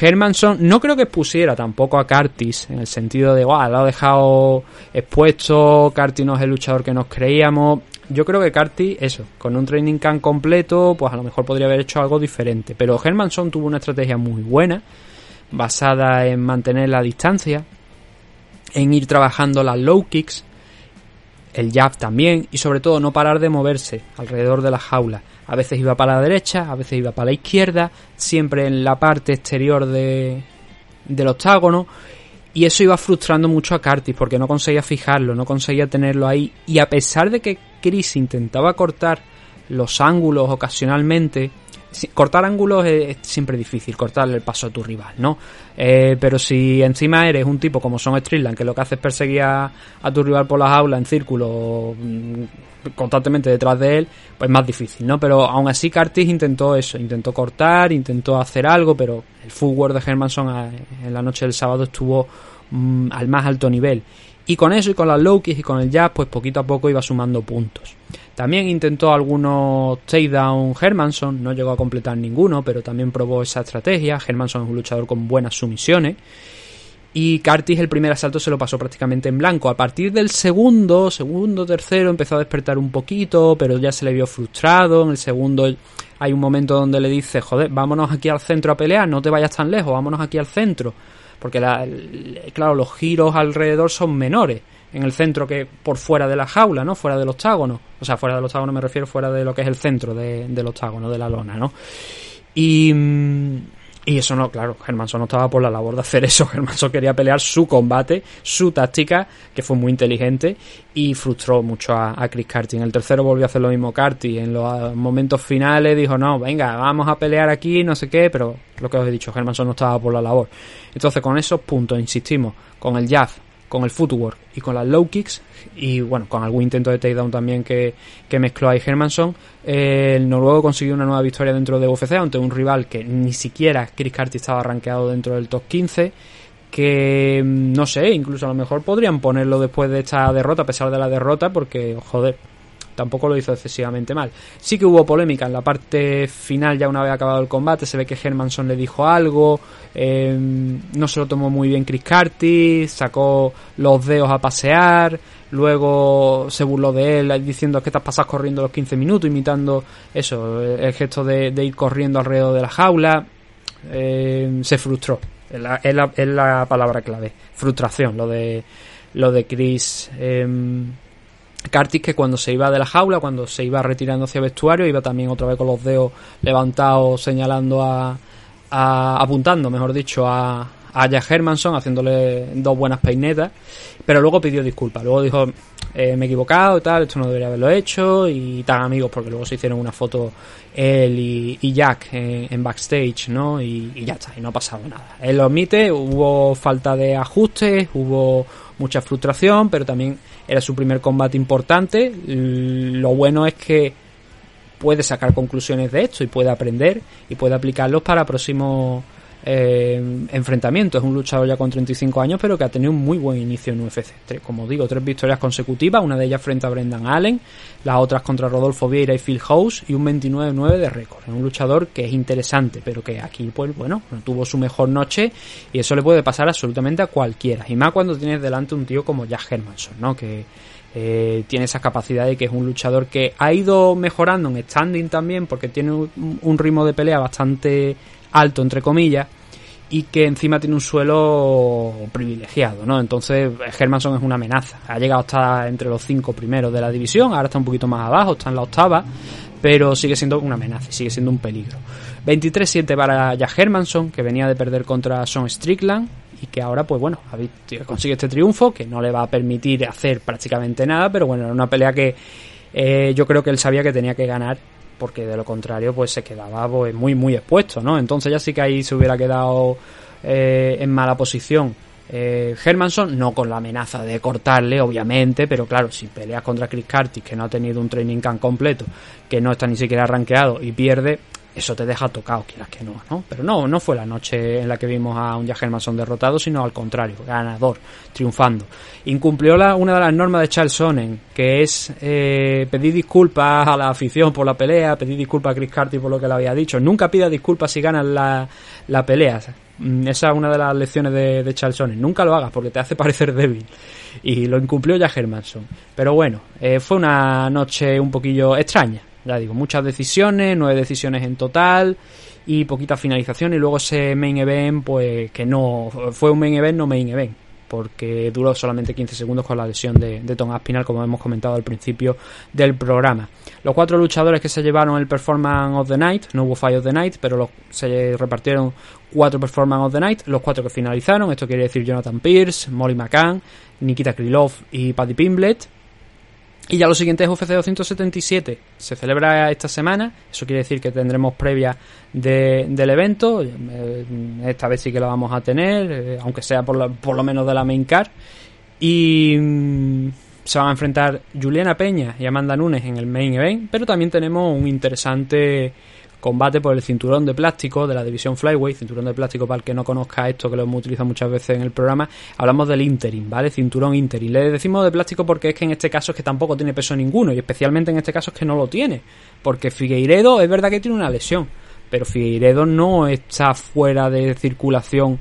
Hermanson no creo que expusiera tampoco a Curtis en el sentido de, wow, lo ha dejado expuesto, Curtis no es el luchador que nos creíamos. Yo creo que Curtis, eso, con un training camp completo, pues a lo mejor podría haber hecho algo diferente. Pero Hermanson tuvo una estrategia muy buena, basada en mantener la distancia, en ir trabajando las low kicks, el jab también, y sobre todo no parar de moverse alrededor de la jaula. A veces iba para la derecha, a veces iba para la izquierda, siempre en la parte exterior de, del octágono. Y eso iba frustrando mucho a Curtis porque no conseguía fijarlo, no conseguía tenerlo ahí. Y a pesar de que Chris intentaba cortar los ángulos ocasionalmente, si- cortar ángulos es, siempre difícil, cortarle el paso a tu rival, ¿no? Eh, pero si encima eres un tipo como son Strickland, que lo que hace es perseguir a, tu rival por las aulas en círculo mm, constantemente detrás de él, pues más difícil, ¿no? Pero aún así Curtis intentó eso, intentó cortar, intentó hacer algo, pero el footwork de Hermanson a- en la noche del sábado estuvo mm, al más alto nivel. Y con eso y con las low y con el jab, pues poquito a poco iba sumando puntos. También intentó algunos takedown Hermanson, no llegó a completar ninguno, pero también probó esa estrategia. Hermanson es un luchador con buenas sumisiones. Y Curtis el primer asalto se lo pasó prácticamente en blanco. A partir del segundo, segundo, tercero, empezó a despertar un poquito, pero ya se le vio frustrado. En el segundo hay un momento donde le dice, joder, vámonos aquí al centro a pelear, no te vayas tan lejos, vámonos aquí al centro. Porque, la, claro, los giros alrededor son menores en el centro que por fuera de la jaula, ¿no? Fuera del octágono. O sea, fuera del octágono me refiero fuera de lo que es el centro de- del octágono, de la lona, ¿no? Y, mm, y eso no, claro, Hermanson no estaba por la labor de hacer eso. *laughs* Hermanson quería pelear su combate, su táctica, que fue muy inteligente y frustró mucho a, a Chris Carty. En el tercero volvió a hacer lo mismo Carty. En los ah, momentos finales dijo, no, venga, vamos a pelear aquí, no sé qué, pero lo que os he dicho, Hermanson no estaba por la labor. Entonces, con esos puntos, insistimos, con el jab, con el footwork y con las low kicks y bueno, con algún intento de takedown también que, que mezcló ahí Hermanson, eh, el noruego consiguió una nueva victoria dentro de UFC ante un rival que ni siquiera Chris Carty estaba rankeado dentro del top 15 que mm, no sé, incluso a lo mejor podrían ponerlo después de esta derrota, a pesar de la derrota, porque joder, tampoco lo hizo excesivamente mal. Sí que hubo polémica en la parte final, ya una vez acabado el combate, se ve que Hermanson le dijo algo, eh, no se lo tomó muy bien Chris Carty, sacó los dedos a pasear, luego se burló de él diciendo que te has corriendo los 15 minutos, imitando eso, el gesto de, ir corriendo alrededor de la jaula, eh, se frustró. Es la, es, la, palabra clave. Frustración, lo de lo de Chris. Eh, Cartis que cuando se iba de la jaula, cuando se iba retirando hacia vestuario, iba también otra vez con los dedos levantados señalando a, apuntando, mejor dicho, a, a Jack Hermanson, haciéndole dos buenas peinetas, pero luego pidió disculpas. Luego dijo, eh, me he equivocado y tal, esto no debería haberlo hecho, y tan amigos, porque luego se hicieron una foto él y, Jack en, backstage, ¿no? Y, y, ya está, y no ha pasado nada. Él lo admite, hubo falta de ajustes, hubo mucha frustración, pero también era su primer combate importante. Lo bueno es que puede sacar conclusiones de esto y puede aprender y puede aplicarlos para próximos eh, enfrentamientos. Es un luchador ya con 35 años, pero que ha tenido un muy buen inicio en UFC. como digo, tres victorias consecutivas, una de ellas frente a Brendan Allen, las otras contra Rodolfo Vieira y Phil House y un 29-9 de récord. Es un luchador que es interesante, pero que aquí, pues bueno, no tuvo su mejor noche y eso le puede pasar absolutamente a cualquiera. Y más cuando tienes delante un tío como Jack Hermanson, ¿no? Que eh, tiene esa capacidad de que es un luchador que ha ido mejorando en standing también porque tiene un ritmo de pelea bastante alto entre comillas y que encima tiene un suelo privilegiado, ¿no? Entonces Hermanson es una amenaza. Ha llegado hasta entre los cinco primeros de la división, ahora está un poquito más abajo, está en la octava, pero sigue siendo una amenaza, sigue siendo un peligro. 23-7 para Jack Hermanson, que venía de perder contra Son Strickland y que ahora, pues bueno, consigue este triunfo que no le va a permitir hacer prácticamente nada, pero bueno, era una pelea que eh, yo creo que él sabía que tenía que ganar porque de lo contrario pues se quedaba pues, muy muy expuesto, ¿no? Entonces ya sí que ahí se hubiera quedado eh, en mala posición. Eh, no con la amenaza de cortarle, obviamente, pero claro, si peleas contra Chris Curtis, que no ha tenido un training camp completo, que no está ni siquiera rankeado y pierde, eso te deja tocado, quieras que no, ¿no? Pero no, no fue la noche en la que vimos a un Jack Hermanson derrotado, sino al contrario, ganador, triunfando. Incumplió la, una de las normas de Charles Sonnen, que es eh, pedir disculpas a la afición por la pelea, pedir disculpas a Chris Carty por lo que le había dicho. Nunca pida disculpas si ganas la, la pelea. Mm, esa es una de las lecciones de, de Charles Sonnen. Nunca lo hagas porque te hace *laughs* parecer débil. Y lo incumplió Jack Hermanson. Pero bueno, eh, fue una noche un poquillo extraña ya digo, muchas decisiones, nueve decisiones en total y poquita finalización y luego ese main event pues que no fue un main event no main event porque duró solamente 15 segundos con la lesión de, de Tom Aspinal como hemos comentado al principio del programa. Los cuatro luchadores que se llevaron el Performance of the Night no hubo Fight of the Night pero se repartieron cuatro Performance of the Night los cuatro que finalizaron esto quiere decir Jonathan Pierce Molly McCann Nikita Krylov y Paddy Pimblet y ya lo siguiente es UFC 277. Se celebra esta semana. Eso quiere decir que tendremos previa del evento. Eh, esta vez sí que lo vamos a tener, eh, aunque sea por, por, lo menos de la main card. Y mm, se van a enfrentar Juliana Peña y Amanda Nunes en el main event. Pero también tenemos un interesante combate por el cinturón de plástico de la división Flyweight, cinturón de plástico para el que no conozca esto, que lo hemos utilizado muchas veces en el programa, hablamos del interim, ¿vale? Cinturón interim. Le decimos de plástico porque es que en este caso es que tampoco tiene peso ninguno y especialmente en este caso es que no lo tiene, porque Figueiredo es verdad que tiene una lesión, pero Figueiredo no está fuera de circulación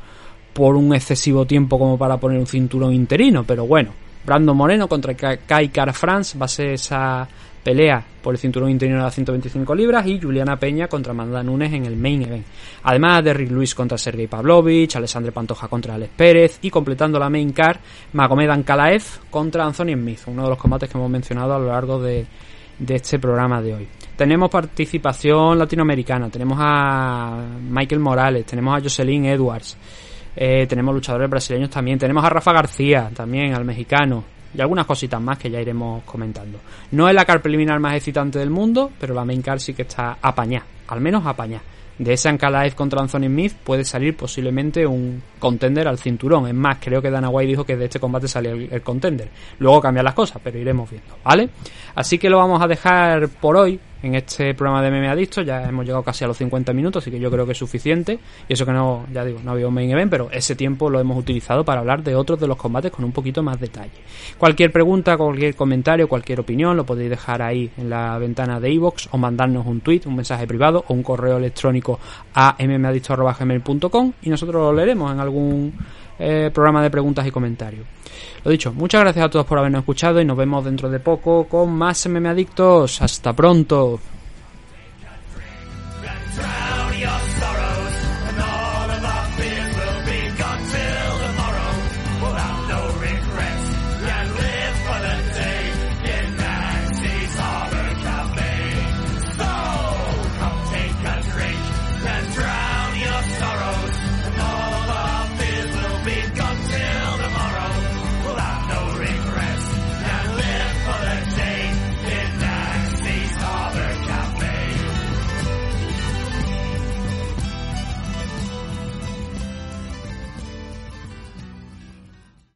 por un excesivo tiempo como para poner un cinturón interino, pero bueno, Brando Moreno contra Kai Cara France va a ser esa pelea por el cinturón interino de las 125 libras y Juliana Peña contra Amanda Nunes en el main event. Además de Rick Luis contra Sergei Pavlovich, Alessandre Pantoja contra Alex Pérez y completando la main card Magomed Ankalaev contra Anthony Smith, uno de los combates que hemos mencionado a lo largo de, de este programa de hoy. Tenemos participación latinoamericana, tenemos a Michael Morales, tenemos a Jocelyn Edwards, eh, tenemos luchadores brasileños también, tenemos a Rafa García también, al mexicano, y algunas cositas más que ya iremos comentando. No es la car preliminar más excitante del mundo, pero la main car sí que está apañada, al menos apañada. De esa Ankalaev contra Anthony Smith puede salir posiblemente un contender al cinturón. Es más, creo que Dana White dijo que de este combate salía el, contender. Luego cambian las cosas, pero iremos viendo, ¿vale? Así que lo vamos a dejar por hoy en este programa de Meme Adicto. Ya hemos llegado casi a los 50 minutos, así que yo creo que es suficiente. Y eso que no, ya digo, no había un main event, pero ese tiempo lo hemos utilizado para hablar de otros de los combates con un poquito más detalle. Cualquier pregunta, cualquier comentario, cualquier opinión lo podéis dejar ahí en la ventana de iVoox o mandarnos un tweet, un mensaje privado o un correo electrónico a mmadicto.gmail.com y nosotros lo leeremos en algún eh, programa de preguntas y comentarios. Lo dicho, muchas gracias a todos por habernos escuchado y nos vemos dentro de poco con más MM Adictos. Hasta pronto.